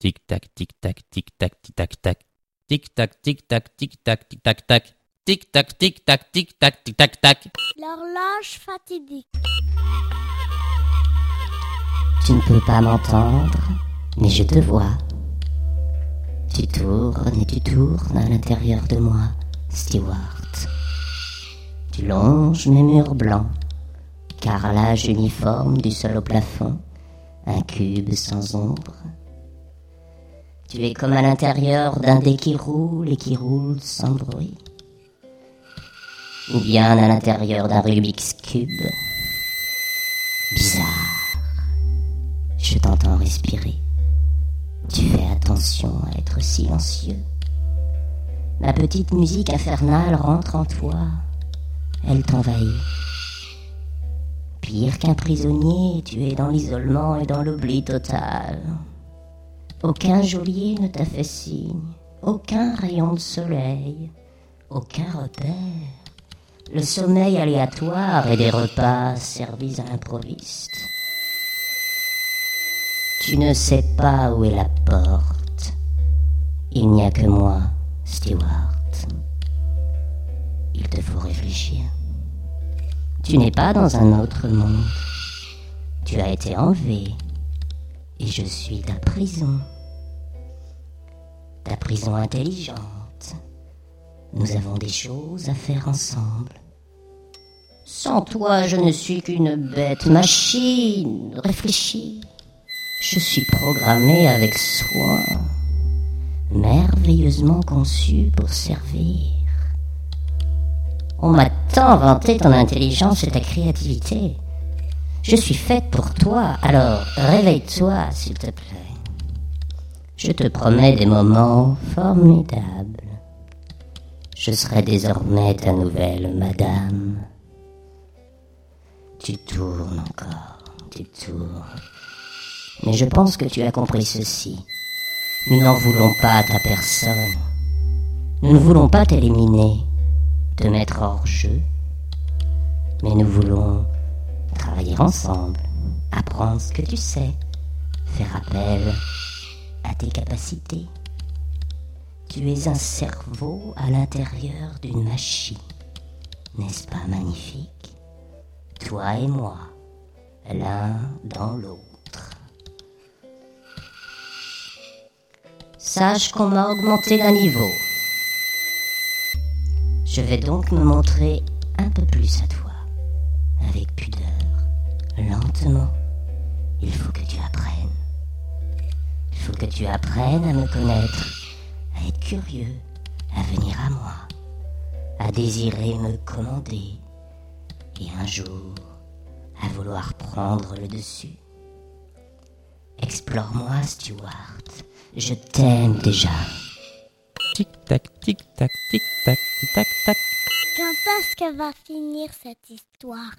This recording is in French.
Tic tac, tic tac, tic tac, tic tac tac. Tic tac, tic tac, tic tac, tic tac tac. Tic tac, tic tac, tic tac, tic tac tac. L'horloge fatidique. Tu ne peux pas m'entendre, mais je te vois. Tu tournes et tu tournes à l'intérieur de moi, Stewart. Tu longes mes murs blancs, carrelage uniforme du sol au plafond, un cube sans ombre. Tu es comme à l'intérieur d'un dé qui roule et qui roule sans bruit. Ou bien à l'intérieur d'un Rubik's Cube. Bizarre. Je t'entends respirer. Tu fais attention à être silencieux. Ma petite musique infernale rentre en toi. Elle t'envahit. Pire qu'un prisonnier, tu es dans l'isolement et dans l'oubli total. Aucun geôlier ne t'a fait signe, aucun rayon de soleil, aucun repère. Le sommeil aléatoire et des repas servis à l'improviste. Tu ne sais pas où est la porte. Il n'y a que moi, Stewart. Il te faut réfléchir. Tu n'es pas dans un autre monde. Tu as été enlevé. Et je suis ta prison. Ta prison intelligente. Nous avons des choses à faire ensemble. Sans toi, je ne suis qu'une bête machine. Réfléchis. Je suis programmé avec soin, merveilleusement conçu pour servir. On m'a tant vanté ton intelligence et ta créativité. Je suis faite pour toi, alors réveille-toi, s'il te plaît. Je te promets des moments formidables. Je serai désormais ta nouvelle madame. Tu tournes encore, tu tournes. Mais je pense que tu as compris ceci. Nous n'en voulons pas à ta personne. Nous ne voulons pas t'éliminer, te mettre hors jeu. Mais nous voulons travailler ensemble, apprendre ce que tu sais, faire appel à tes capacités. Tu es un cerveau à l'intérieur d'une machine. N'est-ce pas magnifique? Toi et moi, l'un dans l'autre. Sache qu'on m'a augmenté d'un niveau. Je vais donc me montrer un peu plus à toi, avec pudeur, lentement. Il faut que tu apprennes. Il faut que tu apprennes à me connaître, à être curieux, à venir à moi, à désirer me commander, et un jour à vouloir prendre le dessus. Explore-moi, Stewart. Je t'aime déjà. Tic tac, tic tac, tic tac, tic tac tac. Quand est-ce que va finir cette histoire?